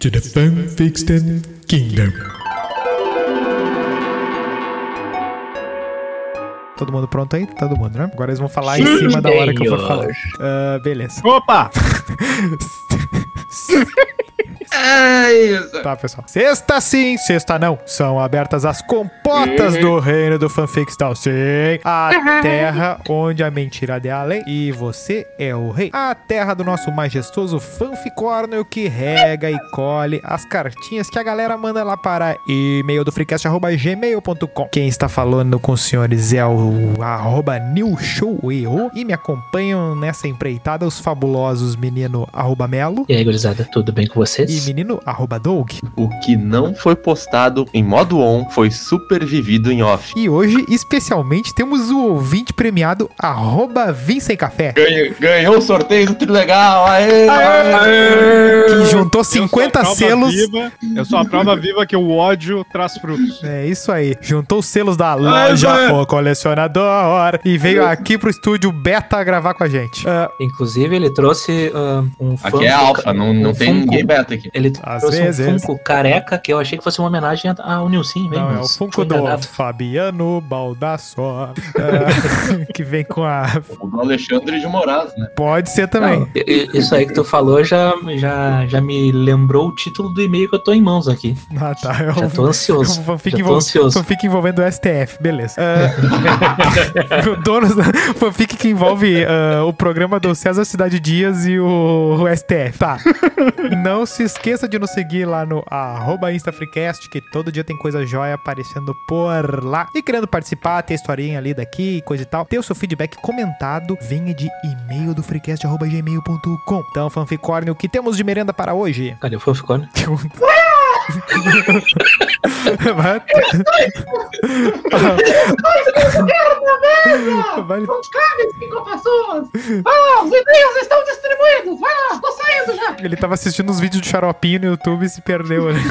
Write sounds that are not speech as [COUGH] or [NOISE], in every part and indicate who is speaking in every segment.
Speaker 1: To the Fanfiction Kingdom.
Speaker 2: Todo mundo pronto aí? Todo mundo, né? Agora eles vão falar em cima da hora que eu for falar. Ah, beleza.
Speaker 3: Opa! [LAUGHS]
Speaker 4: É isso.
Speaker 2: Tá, pessoal. Sexta sim, sexta não. São abertas as compotas do reino do fanficstal. Sim. A terra onde a mentira é a lei e você é o rei. A terra do nosso majestoso fanficórnio que rega e colhe as cartinhas que a galera manda lá para e-mail do freecast.gmail.com. Quem está falando com os senhores é o arroba newshoweo e me acompanham nessa empreitada os fabulosos menino arroba melo
Speaker 5: E aí, gurizada, tudo bem com
Speaker 2: e
Speaker 5: vocês?
Speaker 2: menino arroba doug.
Speaker 4: O que não foi postado em modo on foi supervivido em off.
Speaker 2: E hoje, especialmente, temos o ouvinte premiado arroba Café,
Speaker 4: Ganhou, ganhou o sorteio do Trilegal. Aê!
Speaker 2: que juntou
Speaker 3: Eu sou a
Speaker 2: 50
Speaker 3: prova
Speaker 2: selos.
Speaker 3: Viva, eu sou a prova viva que o ódio traz frutos.
Speaker 2: É isso aí. Juntou os selos da loja. O Colecionador e veio aqui pro estúdio Beta gravar com a gente. Ah,
Speaker 5: Inclusive, ele trouxe ah, um
Speaker 4: Aqui é alfa, não, não
Speaker 5: um
Speaker 4: tem
Speaker 5: Funko.
Speaker 4: ninguém beta aqui.
Speaker 5: Ele
Speaker 2: Às
Speaker 5: trouxe
Speaker 2: vezes.
Speaker 5: um Funko careca que eu achei que fosse uma homenagem ao Nilson mesmo.
Speaker 2: não, é o Funko
Speaker 5: fui
Speaker 2: do. Fabiano Baldassó. ah, [LAUGHS] que vem com a.
Speaker 4: O do Alexandre de Moraes, né?
Speaker 2: Pode ser também.
Speaker 5: I- isso aí que tu falou já, já, já me lembrou o título do e-mail que eu tô em mãos aqui.
Speaker 2: Ah, tá. É
Speaker 5: Já tô ansioso.
Speaker 2: Fanfic,
Speaker 5: Já tô ansioso.
Speaker 2: fanfic envolvendo o STF, beleza. Ah, [LAUGHS] o dono [LAUGHS] fanfic que envolve ah, o programa do César Cidade Dias e o, o STF. Tá. Não se esqueça de nos seguir lá no arroba InstaFreecast, que todo dia tem coisa jóia aparecendo por lá. E querendo participar, ter historinha ali daqui, coisa e tal, ter o seu feedback comentado, venha de e-mail do freecast.gmail.com. Então, fanficórnio, o que temos de merenda para hoje?
Speaker 5: Cadê o Fanficone? [LAUGHS] [LAUGHS]
Speaker 2: Vai. Vai.
Speaker 6: Cinco pessoas! Os e-mails estão distribuídos! Vai lá, tô saindo já!
Speaker 2: Ele tava assistindo uns vídeos de xaropinho no YouTube e se perdeu ali. [LAUGHS]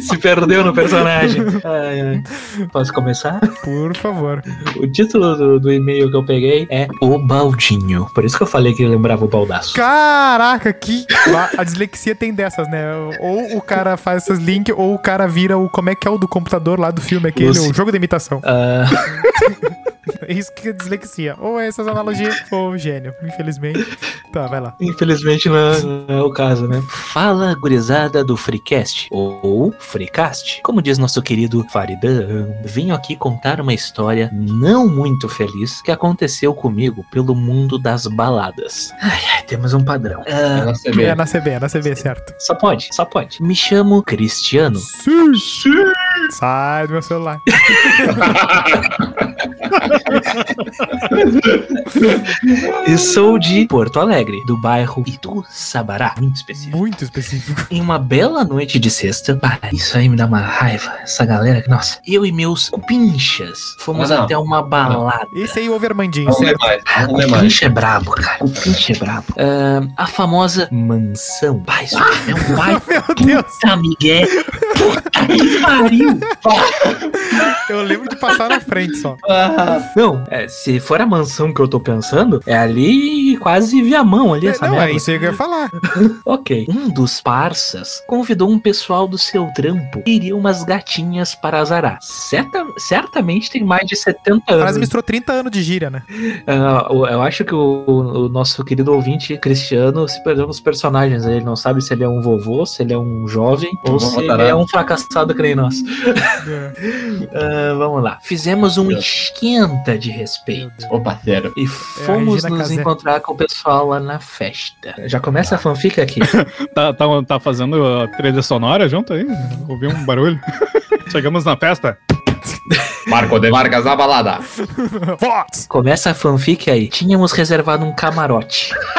Speaker 5: Se perdeu no personagem. Ai, ai. Posso começar?
Speaker 2: Por favor.
Speaker 5: O título do, do e-mail que eu peguei é O Baldinho. Por isso que eu falei que lembrava o baldaço.
Speaker 2: Caraca, que. A dislexia tem dessas, né? Ou o cara faz esses links, ou o cara vira o. Como é que é o do computador lá do filme, aquele,
Speaker 5: Lucy.
Speaker 2: o jogo de imitação. [LAUGHS] É isso que é dislexia. Ou é essas analogias, ou gênio, infelizmente. Tá, vai lá.
Speaker 5: infelizmente não é, não é o caso, né? Fala, gurizada do Freecast, ou Freecast. Como diz nosso querido Faridan, venho aqui contar uma história não muito feliz que aconteceu comigo pelo mundo das baladas. Ai, ai, temos um padrão.
Speaker 4: É na CB.
Speaker 2: É na CB, é na CB, certo.
Speaker 5: só pode, só pode. Me chamo Cristiano.
Speaker 2: Sim, sim. Sai do meu celular.
Speaker 5: E sou de Porto Alegre, do bairro Itu Sabará, muito específico.
Speaker 2: Muito específico.
Speaker 5: Em uma bela noite de sexta, pá, isso aí me dá uma raiva, essa galera, nossa, eu e meus cupinchas fomos
Speaker 4: Ah, não.
Speaker 5: até uma balada.
Speaker 2: Esse aí ouve Armandinho,
Speaker 4: Vamos ler
Speaker 2: certo?
Speaker 4: mais,
Speaker 5: Ah, o
Speaker 4: mais.
Speaker 5: pinche é brabo, cara. O pinche é brabo. Ah, a famosa mansão. Pai, isso é um baita [LAUGHS]
Speaker 2: Meu Deus,
Speaker 5: puta Miguel. Puta que pariu.
Speaker 2: Eu lembro de passar na frente só. [LAUGHS]
Speaker 5: Não, é, se for a mansão que eu tô pensando, é ali quase Viamão ali, essa
Speaker 2: Não,
Speaker 5: merda.
Speaker 2: é isso aí que eu ia falar. [LAUGHS]
Speaker 5: Ok. Um dos parças convidou um pessoal do seu trampo e iria umas gatinhas para azarar. Certa, certamente tem mais de 70
Speaker 2: A frase
Speaker 5: anos.
Speaker 2: misturou 30 anos de gíria, né?
Speaker 5: O- eu acho que o, o nosso querido ouvinte Cristiano se perdeu nos personagens. Ele não sabe se ele é um vovô, se ele é um jovem ou se ele é um fracassado que nem nós. [LAUGHS] Ah, vamos lá. Fizemos um esquenta de respeito.
Speaker 4: Ô, parceiro.
Speaker 5: E fomos
Speaker 2: Regina
Speaker 5: nos
Speaker 2: Casé.
Speaker 5: encontrar com o pessoal lá na festa. Já começa a fanfic aqui. [LAUGHS]
Speaker 3: Tá, tá, tá fazendo a trilha sonora junto aí? Ouvi um barulho. [LAUGHS] Chegamos na festa.
Speaker 4: Marco de Vargas na balada. [LAUGHS]
Speaker 2: Vox!
Speaker 5: Começa a fanfic aí. Tínhamos reservado um camarote. [LAUGHS]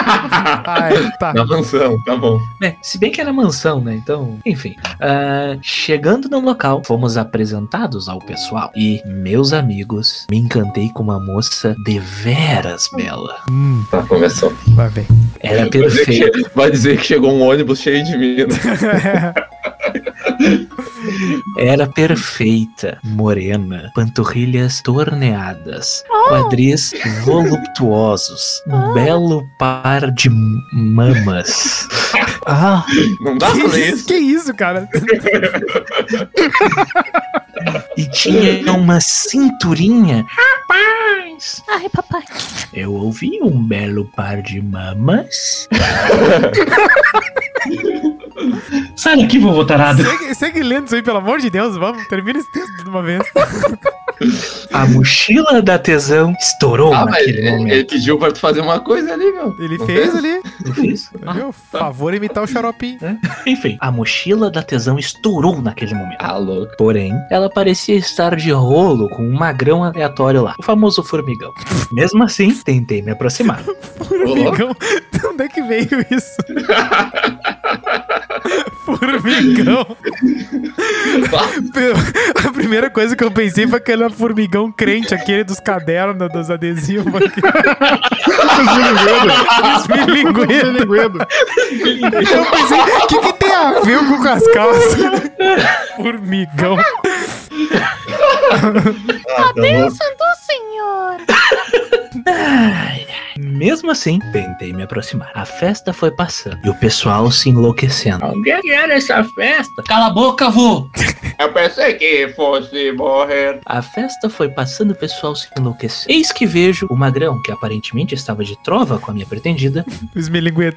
Speaker 2: Ai, tá.
Speaker 4: Na mansão, tá bom.
Speaker 5: É, se bem que era mansão, né? Então, enfim. Ah, chegando no local, fomos apresentados ao pessoal. E, meus amigos, me encantei com uma moça deveras bela.
Speaker 2: Hum,
Speaker 4: Tá, começou.
Speaker 2: vai bem.
Speaker 5: Era
Speaker 4: que, vai dizer que chegou um ônibus cheio de mina. [LAUGHS]
Speaker 5: Era perfeita, morena, panturrilhas torneadas, quadris voluptuosos, um belo par de mamas. Ah,
Speaker 4: Não dá pra ler isso.
Speaker 2: Que isso, cara? [LAUGHS]
Speaker 5: e tinha uma cinturinha. Rapaz!
Speaker 7: Ai, papai.
Speaker 5: Eu ouvi um belo par de mamas. [LAUGHS]
Speaker 6: Sai daqui, vovô tarado.
Speaker 2: Segue, segue lendo isso aí, pelo amor de Deus. Vamos, termina esse texto de uma vez. [LAUGHS]
Speaker 5: A mochila da tesão estourou
Speaker 4: Ah, mas
Speaker 5: naquele
Speaker 4: ele,
Speaker 5: momento.
Speaker 4: ele pediu pra tu fazer uma coisa ali, meu.
Speaker 2: Ele
Speaker 4: Não
Speaker 2: fez ali.
Speaker 5: Eu fiz. [LAUGHS]
Speaker 2: Meu favor, imitar o xaropinho.
Speaker 5: Enfim, a mochila da tesão estourou naquele momento.
Speaker 4: Ah, louco.
Speaker 5: Porém, ela parecia estar de rolo com um magrão aleatório lá, o famoso formigão. Mesmo assim, tentei me aproximar. [LAUGHS]
Speaker 2: Formigão. De onde é que veio isso? Formigão. [LAUGHS] A primeira coisa que eu pensei foi aquele formigão crente, aquele dos cadernos, dos adesivos. Esmilinguedo.
Speaker 3: Linguedo.
Speaker 2: Eu pensei, o que, que tem a ver com as calças? Formigão.
Speaker 4: Ah,
Speaker 7: Bênção do Senhor.
Speaker 5: Mesmo assim, tentei me aproximar. A festa foi passando e o pessoal se enlouquecendo. O que era essa festa?
Speaker 6: Cala a boca, vô.
Speaker 4: Eu pensei que fosse morrer.
Speaker 5: A festa foi passando e o pessoal se enlouquecendo. Eis que vejo o magrão, que aparentemente estava de trova com a minha pretendida, [LAUGHS] o esmilinguedo,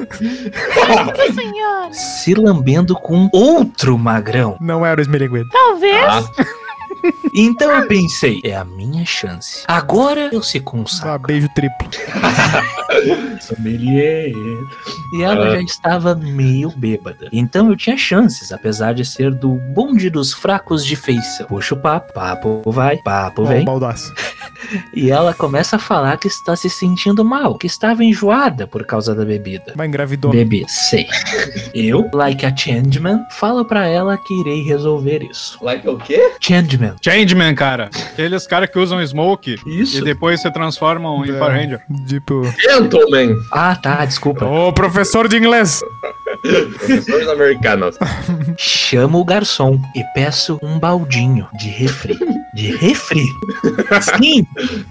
Speaker 7: Do Senhor.
Speaker 5: se lambendo com outro magrão.
Speaker 2: Não era o esmilinguedo.
Speaker 7: Talvez.
Speaker 4: Ah,
Speaker 5: Então eu pensei, é a minha chance. Agora eu se
Speaker 2: Ah,
Speaker 5: consagro.
Speaker 2: beijo triplo. [LAUGHS]
Speaker 5: Sommelier. E ela já estava meio bêbada. Então eu tinha chances, apesar de ser do bonde dos fracos de feição. Puxa o papo, papo vai, papo vem.
Speaker 2: baldaço.
Speaker 5: E ela começa a falar que está se sentindo mal, que estava enjoada por causa da bebida.
Speaker 2: Mas engravidou.
Speaker 5: Bebê, sei. Eu, like a changeman, falo pra ela que irei resolver isso.
Speaker 4: like o quê?
Speaker 5: Changeman.
Speaker 3: Changeman, cara. Aqueles caras que usam smoke e
Speaker 5: Isso?
Speaker 3: depois se transformam em
Speaker 2: É.
Speaker 3: Power Ranger.
Speaker 2: Tipo.
Speaker 4: Gentleman.
Speaker 5: Ah, tá, desculpa.
Speaker 2: Ô, professor de inglês.
Speaker 4: Professores americanos.
Speaker 5: Chamo o garçom e peço um baldinho de refri. De refri? Sim,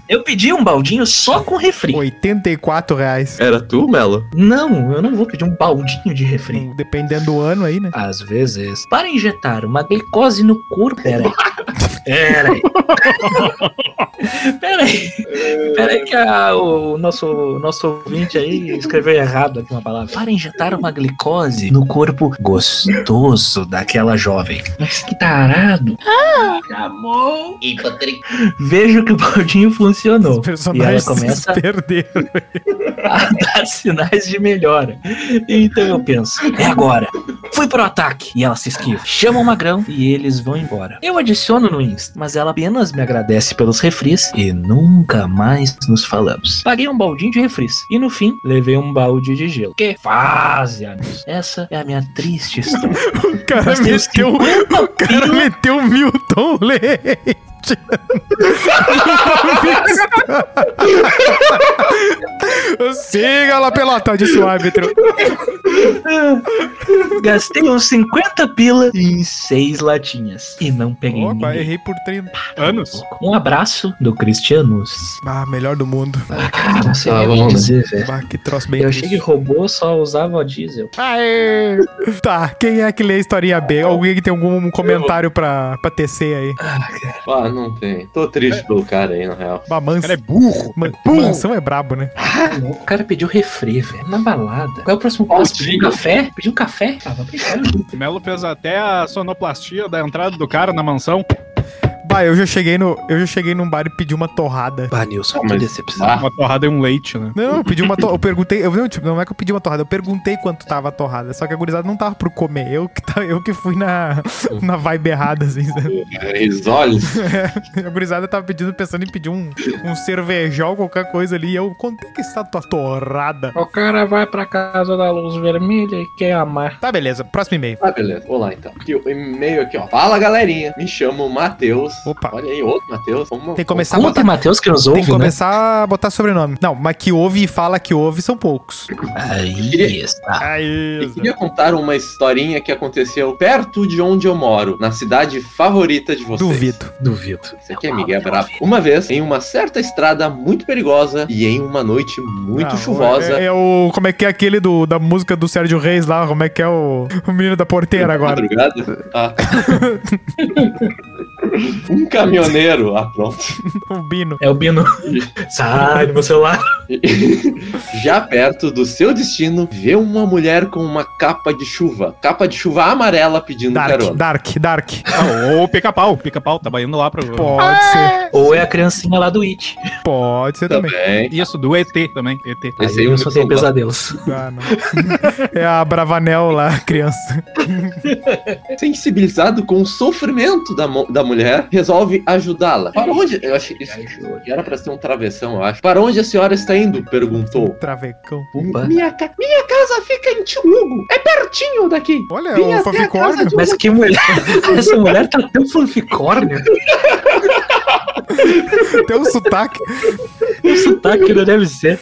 Speaker 5: eu pedi um baldinho só com refri.
Speaker 2: 84 reais.
Speaker 4: Era tu, Melo?
Speaker 5: Não, eu não vou pedir um baldinho de refri.
Speaker 2: Dependendo do ano aí, né?
Speaker 5: Às vezes, para injetar uma glicose no corpo. Peraí. [LAUGHS] Peraí. [LAUGHS] Peraí. Peraí, que a- o nosso, nosso ouvinte aí escreveu errado aqui uma palavra. Para injetar uma glicose no corpo gostoso daquela jovem. Mas que tarado.
Speaker 6: Chamou.
Speaker 5: Vejo que o baldinho funcionou.
Speaker 2: Os personagens
Speaker 5: E ela começa-
Speaker 2: se perderam. [LAUGHS]
Speaker 5: a dar sinais de melhora. Então eu penso, é agora. Fui pro ataque. E ela se esquiva. Chama o magrão e eles vão embora. Eu adiciono no Insta, mas ela apenas me agradece pelos refris e nunca mais nos falamos. Paguei um baldinho de refris e no fim levei um balde de gelo. Que fase, amigos. Essa é a minha triste história. [LAUGHS]
Speaker 2: O cara meteu. O cara meteu Milton Leite. [LAUGHS] [LAUGHS] Siga lá, pelota, disse o árbitro.
Speaker 5: Gastei uns 50 pila em seis latinhas e não peguei
Speaker 2: Opa,
Speaker 5: ninguém.
Speaker 2: errei por 30.
Speaker 3: Anos?
Speaker 5: Um abraço do Cristianos.
Speaker 2: Ah, melhor do mundo.
Speaker 5: Ah, não sei
Speaker 4: Tá
Speaker 5: o
Speaker 4: bom,
Speaker 5: que
Speaker 4: né?
Speaker 5: dizer, velho.
Speaker 2: Ah, que troço bem
Speaker 5: Eu achei que robô só usava diesel.
Speaker 2: Aê! Tá, quem é que lê a historinha B? Alguém que tem algum comentário pra, pra tecer aí?
Speaker 4: Ah, não tem. Tô triste pelo cara aí, na real.
Speaker 2: Bah,
Speaker 3: O
Speaker 2: mans...
Speaker 3: cara é burro.
Speaker 2: Man... Mansão é brabo, né?
Speaker 5: O cara pediu refri, velho. Na balada. Qual é o próximo passo? Pedir um café? Pedir um café?
Speaker 3: O Melo fez até a sonoplastia da entrada do cara na mansão.
Speaker 2: Bah, eu já cheguei no. Eu já cheguei num bar e pedi uma torrada.
Speaker 5: Ah, Nilson,
Speaker 4: Ah,
Speaker 5: que decepção.
Speaker 4: Ah,
Speaker 3: Uma torrada e um leite, né?
Speaker 2: Não, eu pedi uma torrada. Eu perguntei. Eu, não, tipo, não é que eu pedi uma torrada, eu perguntei quanto tava a torrada. Só que a gurizada não tava por comer. Eu que, tá, eu que fui na, na vibe errada, assim, sabe?
Speaker 4: risolhos. [LAUGHS]
Speaker 2: A gurizada tava pedindo, pensando em pedir um, um cervejão, qualquer coisa ali. E eu, quanto é que está a tua torrada?
Speaker 5: O cara vai pra casa da luz vermelha e quer amar.
Speaker 2: Tá, beleza. Próximo e-mail.
Speaker 4: Ah, beleza. Vamos lá, então. Aqui, o e-mail aqui, ó. Fala, galerinha. Me chamo Matheus
Speaker 2: Opa.
Speaker 4: Olha aí, outro Matheus.
Speaker 2: Tem que começar a botar...
Speaker 5: tem Matheus que nos
Speaker 2: Tem
Speaker 5: ouve,
Speaker 2: que
Speaker 5: né?
Speaker 2: começar a botar sobrenome. Não, mas que ouve e fala que ouve são poucos.
Speaker 5: Aí está.
Speaker 2: Aí.
Speaker 4: Eu queria contar uma historinha que aconteceu perto de onde eu moro, na cidade favorita de vocês.
Speaker 2: Duvido.
Speaker 5: Duvido.
Speaker 4: Isso aqui é Miguel Bravo. Uma vez, em uma certa estrada muito perigosa e em uma noite muito
Speaker 2: Não,
Speaker 4: chuvosa.
Speaker 2: É, é o. Como é que é aquele do, da música do Sérgio Reis lá? Como é que é o, o menino da porteira [LAUGHS] agora?
Speaker 4: Madrugada? Ah. [LAUGHS] [LAUGHS] um caminhoneiro. Ah, pronto. [LAUGHS]
Speaker 2: O Bino.
Speaker 5: É o Bino. Sai do meu celular. [LAUGHS]
Speaker 4: Já perto do seu destino, vê uma mulher com uma capa de chuva. Capa de chuva amarela pedindo
Speaker 2: Dark,
Speaker 4: carona.
Speaker 2: Dark, Dark.
Speaker 3: Ah, ou o pica-pau. Pica-pau tava indo lá pro.
Speaker 2: Pode ser.
Speaker 5: Ou é a criancinha lá do It.
Speaker 2: Pode ser também.
Speaker 4: Também.
Speaker 3: Isso, do ET também. ET.
Speaker 4: Esse
Speaker 5: Aí eu só tenho pesadelos.
Speaker 2: Ah, não. É a Bravanel lá, criança.
Speaker 4: Sensibilizado com o sofrimento da, da mulher, resolve ajudá-la. Para onde. Eu acho isso que era pra ser um travessão, eu acho. Para onde a senhora está indo? Perguntou.
Speaker 2: Travecão.
Speaker 5: Opa.
Speaker 6: Minha, ca- minha casa fica em Tio Hugo. É pertinho daqui.
Speaker 2: Olha,
Speaker 6: Vim
Speaker 2: o
Speaker 6: um-
Speaker 5: Mas que mulher. [LAUGHS] Essa mulher tá tão fanficórnio.
Speaker 2: Tem um sotaque.
Speaker 5: O sotaque não deve ser.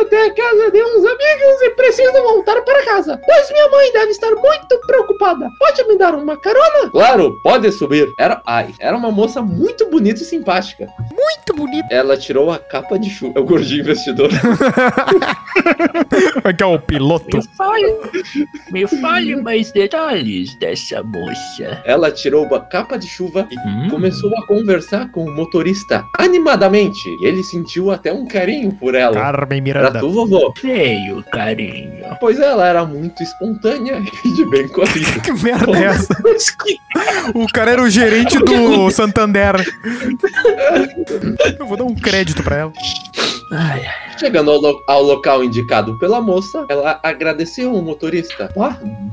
Speaker 6: Até a casa de uns amigos e preciso voltar para casa. Pois minha mãe deve estar muito preocupada. Pode me dar uma carona?
Speaker 4: Claro, pode subir. Era, ai, era uma moça muito bonita e simpática.
Speaker 7: Muito bonito.
Speaker 4: Ela tirou a capa de chuva. É o gordinho investidor. [LAUGHS]
Speaker 2: É que é o piloto?
Speaker 8: fale, me fale mais detalhes dessa moça.
Speaker 4: Ela tirou a capa de chuva e
Speaker 5: Hum.
Speaker 4: começou a conversar com o motorista animadamente. E ele sentiu até um carinho por ela.
Speaker 2: Carmen
Speaker 4: Era tu, vovô?
Speaker 8: Feio carinho.
Speaker 4: Pois ela era muito espontânea [LAUGHS] e de bem com a vida. [LAUGHS]
Speaker 2: Que merda é essa? O cara era o gerente do [LAUGHS] Santander. Eu vou dar um crédito pra ela.
Speaker 5: Ai,
Speaker 4: Chegando ao, lo- ao local indicado pela moça, ela agradeceu o motorista,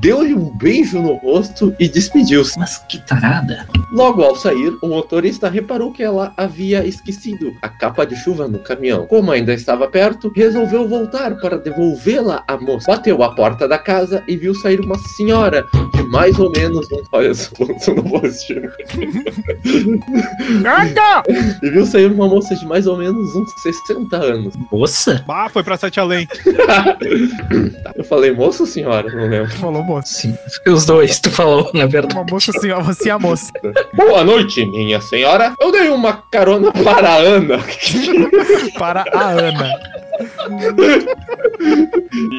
Speaker 4: deu-lhe um beijo no rosto e despediu-se.
Speaker 5: mas que tarada.
Speaker 4: Logo ao sair, o motorista reparou que ela havia esquecido a capa de chuva no caminhão. Como ainda estava perto, resolveu voltar para devolvê-la à moça. Bateu à porta da casa e viu sair uma senhora de mais ou menos um. Olha, eu não vou assistir. E viu sair uma moça de mais ou menos uns 60 anos.
Speaker 5: Moça?
Speaker 3: Ah, foi pra Sete Além. [LAUGHS]
Speaker 4: Eu falei, moça ou senhora? Não lembro.
Speaker 2: Falou moça.
Speaker 5: Sim. Os dois, tu falou, na verdade.
Speaker 2: Uma moça assim, ó, você é a moça. [LAUGHS]
Speaker 4: Boa noite, minha senhora. Eu dei uma carona para a Ana. [LAUGHS]
Speaker 2: Para a Ana.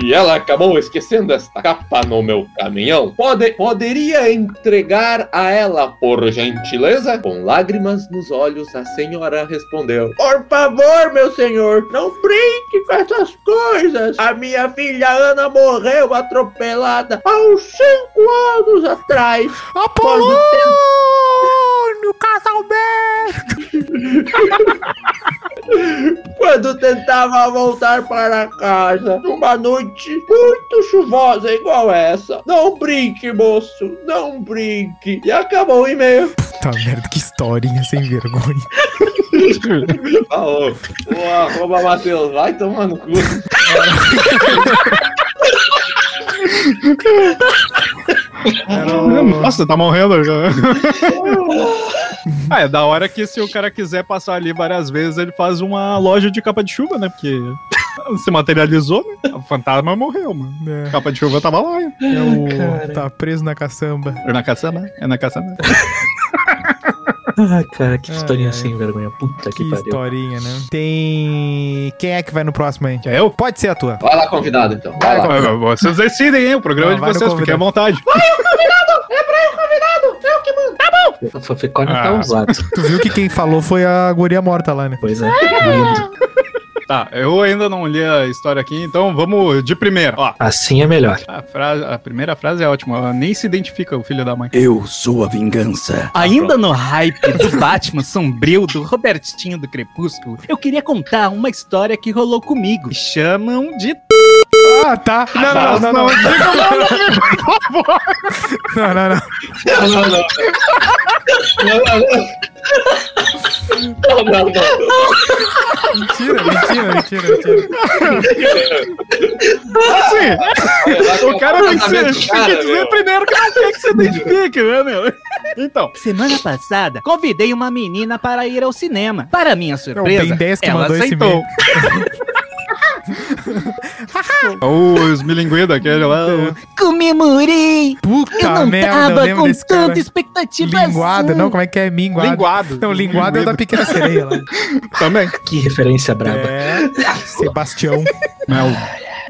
Speaker 4: E ela acabou esquecendo esta capa no meu caminhão. Pode, poderia entregar a ela, por gentileza? Com lágrimas nos olhos, a senhora respondeu:
Speaker 6: Por favor, meu senhor, não brinque com essas coisas. A minha filha Ana morreu atropelada há uns cinco anos atrás.
Speaker 2: Apolônio Casalberto! [LAUGHS]
Speaker 6: Quando tentava voltar para casa numa noite muito chuvosa igual essa. Não brinque, moço, não brinque. E acabou o e-mail.
Speaker 2: Tá merda, que historinha sem vergonha. [LAUGHS]
Speaker 4: Ô, ô, arroba Matheus, vai tomar no cu. [LAUGHS] [LAUGHS]
Speaker 2: O-
Speaker 3: Nossa, tá morrendo já. ah, é da hora que se o cara quiser passar ali várias vezes, ele faz uma loja de capa de chuva, né? Porque [LAUGHS] se materializou, né? O fantasma morreu, mano.
Speaker 2: É,
Speaker 3: A capa de chuva tava lá. hein?
Speaker 2: é o.
Speaker 5: cara.
Speaker 2: Tá preso na caçamba.
Speaker 3: É na caçamba? É na caçamba.
Speaker 5: Ai, cara, que
Speaker 2: Ai,
Speaker 5: historinha
Speaker 2: ai.
Speaker 5: sem vergonha. Puta que,
Speaker 2: Que
Speaker 5: pariu.
Speaker 2: historinha, né? Tem. Quem é que vai no próximo aí?
Speaker 3: É eu?
Speaker 2: Pode ser a tua.
Speaker 4: Vai lá, convidado, então. Vai lá.
Speaker 3: Ah, Vocês decidem, hein? O programa
Speaker 2: Não,
Speaker 3: é de
Speaker 2: vai
Speaker 3: vocês, fiquem à
Speaker 2: convidado.
Speaker 3: vontade.
Speaker 5: O Faficórnio tá
Speaker 3: Ah.
Speaker 5: usado. [LAUGHS]
Speaker 2: Tu viu que quem falou foi a guria morta lá, né?
Speaker 5: Pois é. lindo.
Speaker 3: Tá, eu ainda não li a história aqui, então vamos de primeira. Ó,
Speaker 5: Assim é melhor.
Speaker 3: a, frase, a primeira frase é ótima, ela nem se identifica o filho da mãe.
Speaker 1: Eu sou a vingança.
Speaker 3: Ainda no hype do Batman sombrio do Robertinho do Crepúsculo, eu queria contar uma história que rolou comigo. Me chamam de.
Speaker 2: Ah, tá. Não, não, não, não. Não, não, não.
Speaker 4: Não, não, não. Não, não, não.
Speaker 2: Mentira, mentira, mentira, mentira.
Speaker 3: Assim, o cara tem que, ser, tem que
Speaker 4: Cara,
Speaker 3: dizer
Speaker 4: meu.
Speaker 3: primeiro que não quer que você identifique, né, meu? Então,
Speaker 9: Semana passada, convidei uma menina para ir ao cinema. Para minha
Speaker 2: É o
Speaker 9: surpresa,
Speaker 2: Ben 10 que
Speaker 9: ela
Speaker 2: mandou esse
Speaker 9: aceitou. [LAUGHS]
Speaker 2: e-mail.
Speaker 3: os milinguim daquele lá.
Speaker 9: Comemorei!
Speaker 2: Puta
Speaker 9: Eu não
Speaker 2: merda, eu
Speaker 9: tava
Speaker 2: lembro
Speaker 9: com tanta
Speaker 2: cara.
Speaker 9: expectativa
Speaker 2: Linguado,
Speaker 9: assim.
Speaker 2: não, como é que é? Minguado.
Speaker 3: Linguado.
Speaker 2: Não, linguado é o da pequena sereia lá.
Speaker 3: Também.
Speaker 5: Que referência braba.
Speaker 2: É. Sebastião.
Speaker 3: Não.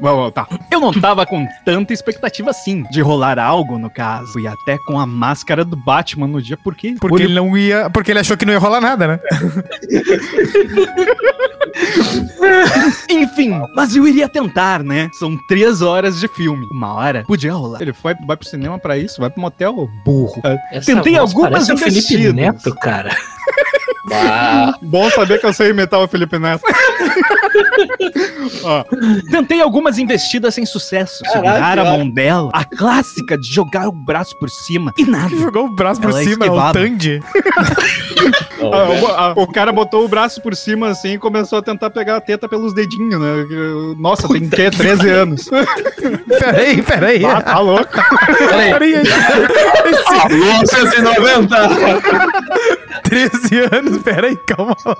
Speaker 3: Vamos, tá. Eu não tava com tanta expectativa assim, de rolar algo, no caso. Fui até com a máscara do Batman no dia, porque...
Speaker 2: Porque ele não ia. Porque ele achou que não ia rolar nada, né? [LAUGHS]
Speaker 3: Enfim, mas eu iria tentar, né? São três horas de filme. Uma hora podia rolar. Ele foi, vai pro cinema pra isso, vai pro motel, burro. É,
Speaker 5: Essa
Speaker 3: Tentei
Speaker 5: voz
Speaker 3: algumas
Speaker 5: parece o Felipe. Neto, cara.
Speaker 4: Bah,
Speaker 3: Bom saber que eu sei imitar o Felipe Neto. [LAUGHS] Ó, tentei algumas investidas sem sucesso.
Speaker 6: Caraca,
Speaker 3: Segurar a mão dela. A clássica de jogar o braço por cima. E nada.
Speaker 2: Jogou o braço por
Speaker 3: Ela
Speaker 2: cima, é o. Tandy.
Speaker 4: não,
Speaker 3: Ah,
Speaker 4: velho.
Speaker 3: o, a- o cara botou o braço por cima assim e começou a tentar pegar a teta pelos dedinhos, né? Nossa, tem que 13 anos. [LAUGHS]
Speaker 2: Peraí, peraí.
Speaker 3: Ah, tá louco.
Speaker 2: Peraí, esse
Speaker 4: 190! [LAUGHS]
Speaker 2: 13 anos, peraí, calma lá.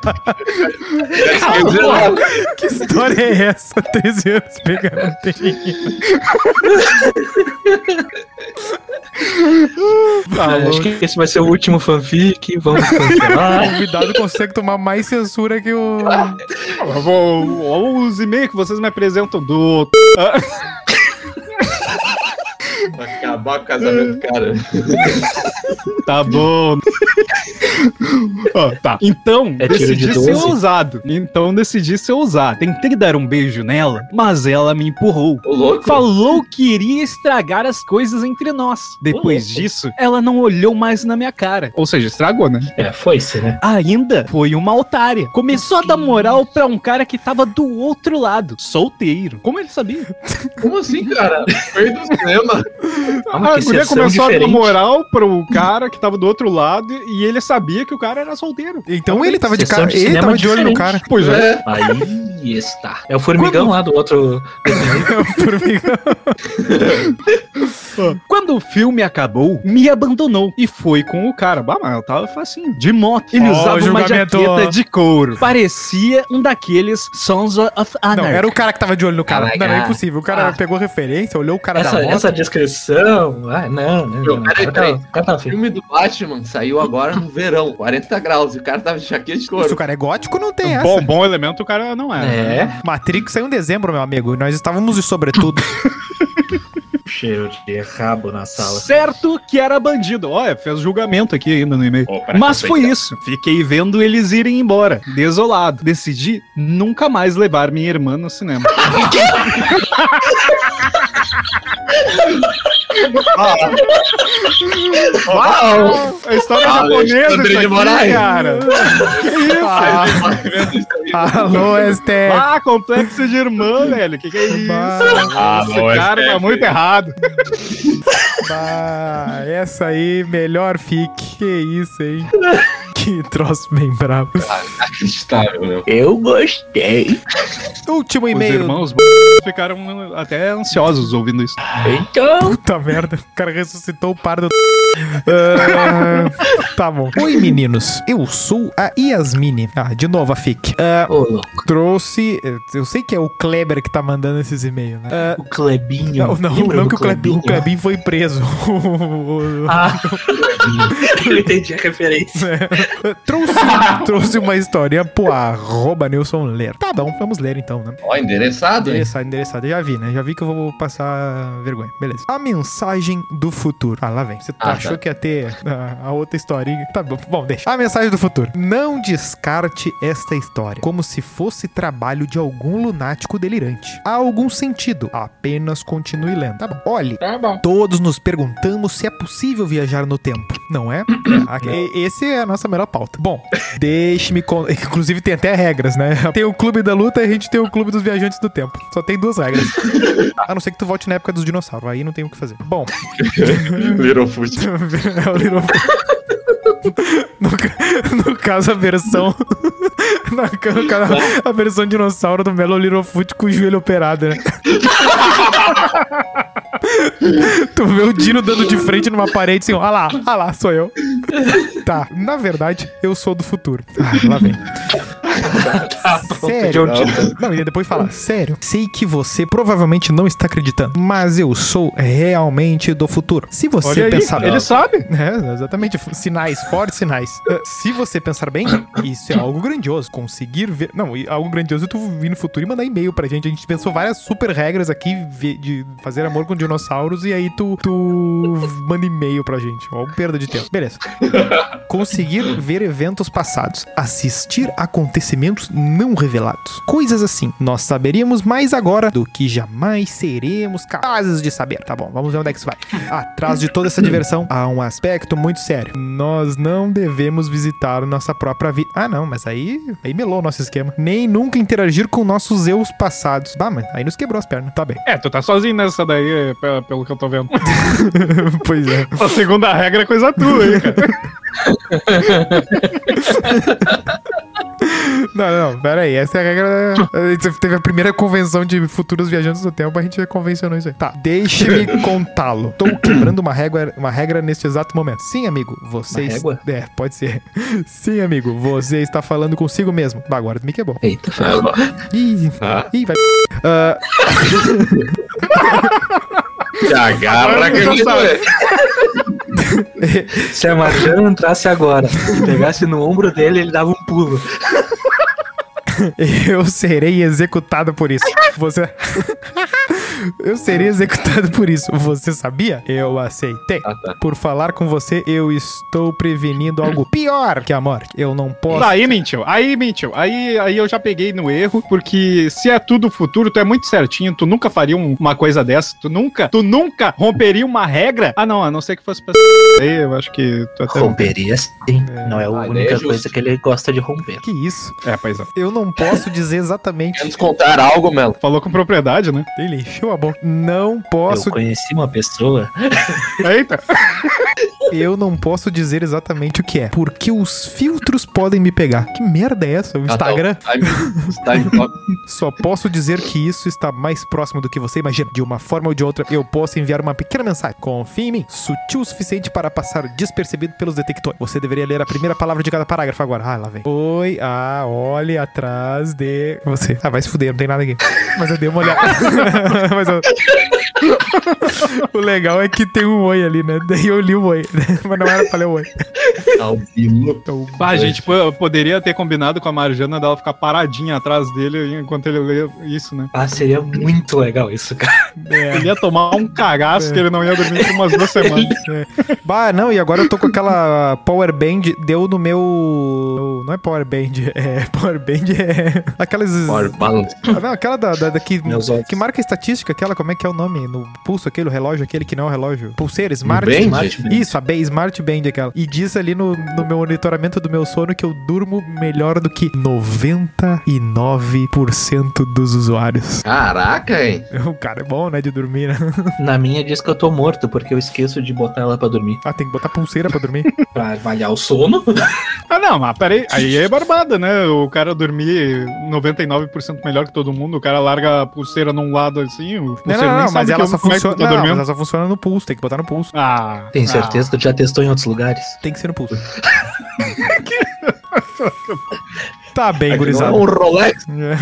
Speaker 2: Que história é essa? 13 anos pegando dedinho.
Speaker 3: Tá
Speaker 5: Acho que esse vai ser o último fanfic. Vamos cancelar.
Speaker 2: O convidado consegue tomar mais censura que o.
Speaker 3: Eu vou- Olha os e-mails que vocês me apresentam do.
Speaker 4: Acabar com o casamento, cara. [LAUGHS]
Speaker 3: Tá bom. Ó, tá. Então,
Speaker 5: É
Speaker 3: decidi
Speaker 5: de
Speaker 3: ser
Speaker 5: 12?
Speaker 3: ousado. Então, decidi ser ousado. Tentei dar um beijo nela, mas ela me empurrou.
Speaker 4: Ô, louco.
Speaker 3: Falou que iria estragar as coisas entre nós. Depois disso, ela não olhou mais na minha cara. Ou seja, estragou, né?
Speaker 5: É, foi-se, né?
Speaker 3: Ainda foi uma otária. Começou a dar moral pra um cara que tava do outro lado, solteiro. Como ele sabia?
Speaker 4: Como assim, cara? Veio do cinema. [LAUGHS]
Speaker 5: Calma,
Speaker 3: a guria começou a dar
Speaker 5: diferente.
Speaker 3: moral pro cara que tava do outro lado e ele sabia que o cara era solteiro.
Speaker 2: Então ele tava de cara.
Speaker 5: de
Speaker 2: Ele tava de olho no
Speaker 5: diferente.
Speaker 2: cara.
Speaker 3: Pois é.
Speaker 4: É.
Speaker 5: Aí está. É o formigão lá do outro. [LAUGHS]
Speaker 2: Formigão. [LAUGHS]
Speaker 3: Quando o filme acabou, me abandonou e foi com o cara. Bah, mas eu tava facinho. De moto. Ele
Speaker 2: Ó,
Speaker 3: usava uma jaqueta de couro. Parecia um daqueles Sons of
Speaker 2: Não,
Speaker 3: Anarchy.
Speaker 2: era o cara que tava de olho no cara.
Speaker 5: Oh my
Speaker 2: Não, é impossível. O cara
Speaker 5: Ah.
Speaker 2: pegou referência, olhou o cara
Speaker 5: Essa,
Speaker 2: da moto.
Speaker 5: essa descrição. Ah, não, não. Não.
Speaker 4: peraí,
Speaker 5: O cara
Speaker 4: peraí.
Speaker 5: tá- o tá
Speaker 4: O filme do Batman saiu agora no verão, 40 graus, e o cara tava de jaqueta de
Speaker 2: Se
Speaker 4: couro.
Speaker 2: o cara é gótico, não tem essa.
Speaker 3: Bom, bom elemento o cara não era.
Speaker 5: É,
Speaker 2: Matrix saiu em dezembro, meu amigo. E nós estávamos de sobretudo. [LAUGHS]
Speaker 5: cheiro de rabo na sala.
Speaker 3: Certo que era bandido. Olha, fez julgamento aqui ainda no e-mail.
Speaker 5: Para
Speaker 3: Mas foi isso. Fiquei vendo eles irem embora. Desolado. Decidi nunca mais levar minha irmã no cinema. [LAUGHS] [LAUGHS] [LAUGHS] Uau! A história
Speaker 4: Ah,
Speaker 3: japonesa isso
Speaker 4: de
Speaker 3: aqui,
Speaker 4: Moraes.
Speaker 3: cara. [LAUGHS] Que isso?
Speaker 2: Ah, alô, Esther.
Speaker 3: Ah, complexo de irmã, velho. Que que é isso?
Speaker 2: Bah,
Speaker 3: Esse cara tá muito errado.
Speaker 2: bah, essa aí, melhor fique. Que isso, hein? Que [LAUGHS] troço bem bravo.
Speaker 4: Inacreditável, meu.
Speaker 8: Eu gostei.
Speaker 2: Último
Speaker 3: Os
Speaker 2: e-mail.
Speaker 3: irmãos ficaram até ansiosos ouvindo isso.
Speaker 8: Então,
Speaker 2: Puta merda, o cara ressuscitou o par do. Ah, tá bom. Oi, meninos. Eu sou a Yasmine. Ah, de novo a FIC. Ah,
Speaker 5: Ô, louco.
Speaker 2: trouxe. Eu sei que é o Kleber que tá mandando esses e-mails, né? Ah,
Speaker 5: O Clebinho.
Speaker 2: não, não, não que o Klebin, o Klebin foi preso.
Speaker 5: Ah, [LAUGHS] eu entendi a referência.
Speaker 2: Trouxe, trouxe uma historinha pro arroba Nilson ler. Tá bom, vamos ler então, né?
Speaker 4: Ó, endereçado, hein?
Speaker 2: Endereçado, endereçado. Já vi, né? Já vi que eu vou passar vergonha. Beleza. A mensagem do futuro. Ah, lá vem. Você
Speaker 4: Ah,
Speaker 2: achou
Speaker 4: tá.
Speaker 2: que ia ter a, a outra historinha? Tá bom. Bom, deixa. A mensagem do futuro. Não descarte esta história como se fosse trabalho de algum lunático delirante. Há algum sentido. Apenas continue lendo. Tá bom. Olhe.
Speaker 8: tá bom.
Speaker 2: Todos nos perguntamos se é possível viajar no tempo, não é? [CLEARS THROAT] É, Esse é a nossa melhor pauta. Bom, deixe-me. con- [LAUGHS] Inclusive tem até regras, né? [LAUGHS] Tem o clube da luta e a gente tem o clube dos viajantes do tempo. Só tem duas regras. [LAUGHS] A não ser que tu volte na época dos dinossauros. Aí não tem o que fazer. Bom,
Speaker 4: Littlefoot.
Speaker 2: é o Littlefoot. No, no caso, a versão. na ca- no caso, a versão dinossauro do Melo Littlefoot com o joelho operado, né? tu vê o Dino dando de frente numa parede assim, ó. Ah lá, ah lá, sou eu. Tá, na verdade, eu sou do futuro. Ah, lá vem.
Speaker 5: Tá
Speaker 2: Sério? Não, e depois fala, sério, sei que você provavelmente não está acreditando, mas eu sou realmente do futuro. Se você
Speaker 3: Olha aí,
Speaker 2: pensar
Speaker 3: ele sabe.
Speaker 2: é, exatamente. Sinais, fortes sinais. Eh, Se você pensar bem, isso é algo grandioso. Conseguir ver. Não, algo grandioso é tu vir no futuro e mandar e-mail pra gente. A gente pensou várias super regras aqui de fazer amor com dinossauros e aí tu, tu manda e-mail pra gente. Ó, perda de tempo. Beleza. Conseguir ver eventos passados. Assistir acontecimentos não revelados. Coisas assim. Nós saberíamos mais agora do que jamais seremos capazes de saber. Tá bom, vamos ver onde é que isso vai. [LAUGHS] Atrás de toda essa diversão há um aspecto muito sério. Nós não devemos visitar nossa própria vida. Ah, não, mas aí, aí melou o nosso esquema. Nem nunca interagir com nossos eus passados. Bah, mas aí nos quebrou as pernas. Tá bem.
Speaker 3: É, tu tá sozinho nessa daí, pe- pelo que eu tô vendo. [LAUGHS]
Speaker 2: pois é.
Speaker 3: A segunda regra é coisa tua aí, cara. [LAUGHS] [LAUGHS]
Speaker 2: Não, não, pera aí. Essa é a regra. Teve a primeira convenção de futuros viajantes do tempo, a gente convencionou isso aí. Tá, deixe-me [LAUGHS] contá-lo. Tô quebrando uma regra, uma regra neste exato momento. Sim, amigo, você.
Speaker 5: Uma régua?
Speaker 2: É, pode ser. [LAUGHS] Sim, amigo, você está falando consigo mesmo. Bah, agora me quebrou.
Speaker 5: Eita, ferro.
Speaker 2: Ih,
Speaker 4: Ah.
Speaker 2: ih, vai. Ah,
Speaker 4: Se agarra que
Speaker 3: sabe. [LAUGHS]
Speaker 5: Se a Marjana entrasse agora e pegasse no ombro dele, ele dava um pulo.
Speaker 2: eu serei executado por isso. Você. [LAUGHS] eu serei executado por isso. Você sabia? Eu aceitei.
Speaker 4: Ah, tá.
Speaker 2: Por falar com você, eu estou prevenindo algo pior que a morte. Eu não posso.
Speaker 3: Aí mentiu, aí mentiu. Aí, aí eu já peguei no erro, porque se é tudo futuro, tu é muito certinho, tu nunca faria um- uma coisa dessa, tu nunca, tu nunca romperia uma regra. Ah, não, a não ser que fosse pra aí, eu acho que tu até...
Speaker 5: Romperia sim. Não é a
Speaker 4: Ah, é
Speaker 5: única
Speaker 4: justo.
Speaker 5: coisa que ele gosta de romper.
Speaker 2: Que isso?
Speaker 3: É, pois é.
Speaker 2: Eu não posso dizer exatamente.
Speaker 4: Quer nos contar algo, Melo?
Speaker 3: Falou com propriedade, né?
Speaker 2: Ele encheu a boca. Não posso.
Speaker 5: Eu conheci uma pessoa.
Speaker 3: Eita. [LAUGHS]
Speaker 2: Eu não posso dizer exatamente o que é. Porque os filtros podem me pegar. Que merda é essa? O Instagram?
Speaker 4: Ah, tá. Time clock. [LAUGHS]
Speaker 2: Só posso dizer que isso está mais próximo do que você imagina. De uma forma ou de outra, eu posso enviar uma pequena mensagem. Confie em mim. Sutil o suficiente para passar despercebido pelos detectores. Você deveria ler a primeira palavra de cada parágrafo agora. Ah, lá vem. Oi, ah, olhe atrás de você. Ah, vai se fuder, não tem nada aqui. Mas eu dei uma olhada. [LAUGHS] Mas eu... o legal é que tem um oi ali, né? Daí eu li o oi. [LAUGHS] Mas não era pra ler o oi.
Speaker 4: Albino.
Speaker 2: Então,
Speaker 3: Bah, a gente pô, poderia ter combinado com a Marjana dela ficar paradinha atrás dele enquanto ele lê isso, né?
Speaker 5: Ah, seria muito legal isso, cara.
Speaker 2: é.
Speaker 3: Ele ia tomar um cagaço que ele não ia dormir por umas duas semanas. [LAUGHS]
Speaker 2: Bah, não, e agora eu tô com aquela Power Band, deu no meu. Não é Power Band, [LAUGHS] é. Power Band é. Aquelas.
Speaker 4: Power balance.
Speaker 2: Ah, Não, aquela da, da, da que, que marca estatística, aquela, como é que é o nome? No pulso, aquele, o relógio, aquele que não é o relógio. Pulseira, Smart.
Speaker 4: Band?
Speaker 5: Smart Band.
Speaker 2: Isso, a Band, Smart Band aquela. E diz ali no, no meu monitoramento do meu sono que eu durmo melhor do que 99% dos usuários.
Speaker 4: Caraca, hein? [LAUGHS]
Speaker 2: O cara é bom, né, de dormir, né? [LAUGHS]
Speaker 5: Na minha diz que eu tô morto, porque eu esqueço de botar ela pra dormir.
Speaker 2: Ah, tem que botar pulseira pra dormir. [LAUGHS]
Speaker 5: Pra avaliar o sono.
Speaker 3: Ah, não, mas peraí, aí é barbada, né? O cara dormir 99% melhor que todo mundo, o cara larga a pulseira num lado assim, o
Speaker 2: Não,
Speaker 3: pulseiro
Speaker 2: não,
Speaker 3: nem
Speaker 2: não, mas ela
Speaker 3: eu-
Speaker 2: só
Speaker 3: como
Speaker 2: funciona.
Speaker 3: tá
Speaker 2: Não, mas
Speaker 3: dormindo.
Speaker 2: ela só funciona no pulso, tem que botar no pulso.
Speaker 3: Ah,
Speaker 5: Tem
Speaker 3: ah.
Speaker 5: certeza? Tu já testou em outros lugares?
Speaker 2: Tem que ser no pulso. [LAUGHS] tá bem,
Speaker 4: Não
Speaker 2: gurizada.
Speaker 4: é um Rolex.
Speaker 2: É.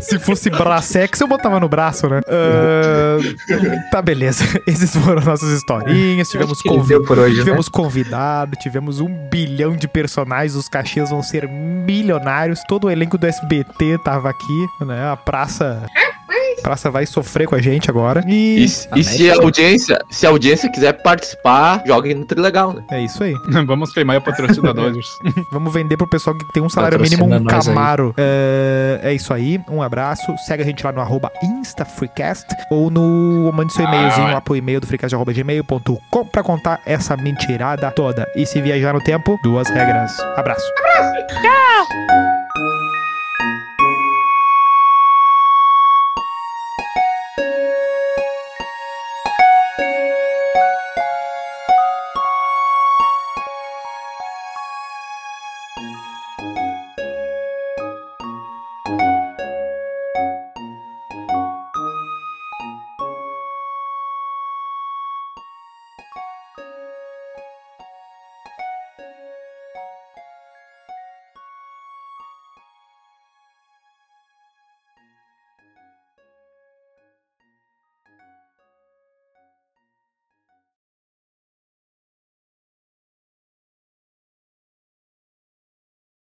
Speaker 2: Se fosse bracex, eu botava no braço, né? Ah, tá, beleza. Esses foram nossas historinhas. Tivemos, convi
Speaker 5: hoje, né?
Speaker 2: tivemos convidado, tivemos um bilhão de personagens. Os cachês vão ser milionários. Todo o elenco do SBT tava aqui, né? A praça. Praça vai sofrer com a gente agora.
Speaker 4: E,
Speaker 2: E
Speaker 4: e se a audiência, se a audiência quiser participar, joguem no Trilegal, né?
Speaker 2: é isso aí. [LAUGHS]
Speaker 3: Vamos queimar a patrocinadores. [LAUGHS]
Speaker 2: Vamos vender pro pessoal que tem um salário mínimo, um. Camaro. É, é isso aí. Um abraço. Segue a gente lá no arroba InstaFreecast ou no. Mande seu e-mailzinho lá pro e-mail do freecast.gmail.com pra contar essa mentirada toda. E se viajar no tempo, duas regras. Abraço.
Speaker 7: Tchau.